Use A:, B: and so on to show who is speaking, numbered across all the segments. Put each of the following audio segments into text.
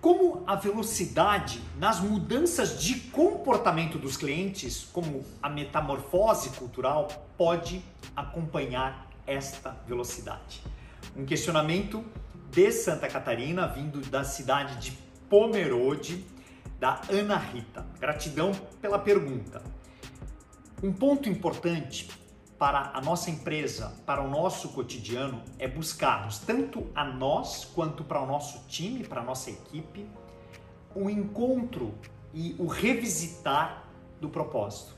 A: como a velocidade nas mudanças de comportamento dos clientes, como a metamorfose cultural, pode acompanhar esta velocidade. Um questionamento de Santa Catarina, vindo da cidade de Pomerode, da Ana Rita. Gratidão pela pergunta. Um ponto importante para a nossa empresa, para o nosso cotidiano, é buscarmos tanto a nós quanto para o nosso time, para a nossa equipe, o encontro e o revisitar do propósito.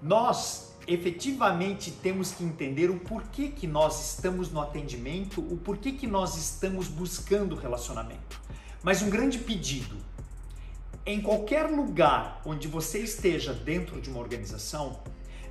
A: Nós efetivamente temos que entender o porquê que nós estamos no atendimento, o porquê que nós estamos buscando relacionamento. Mas um grande pedido, em qualquer lugar onde você esteja dentro de uma organização,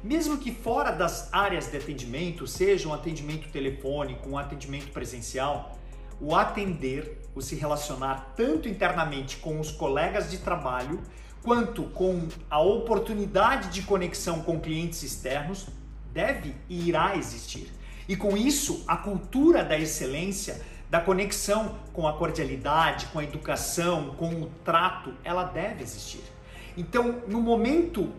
A: mesmo que fora das áreas de atendimento, seja um atendimento telefônico, um atendimento presencial, o atender, o se relacionar tanto internamente com os colegas de trabalho, quanto com a oportunidade de conexão com clientes externos, deve e irá existir. E com isso, a cultura da excelência, da conexão com a cordialidade, com a educação, com o trato, ela deve existir. Então, no momento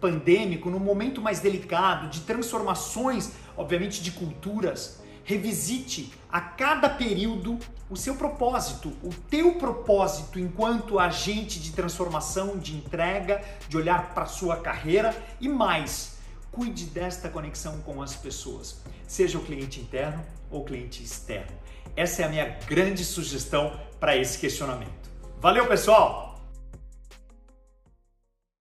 A: pandêmico, num momento mais delicado, de transformações, obviamente, de culturas, revisite a cada período o seu propósito, o teu propósito enquanto agente de transformação, de entrega, de olhar para a sua carreira e mais, cuide desta conexão com as pessoas, seja o cliente interno ou cliente externo. Essa é a minha grande sugestão para esse questionamento. Valeu, pessoal!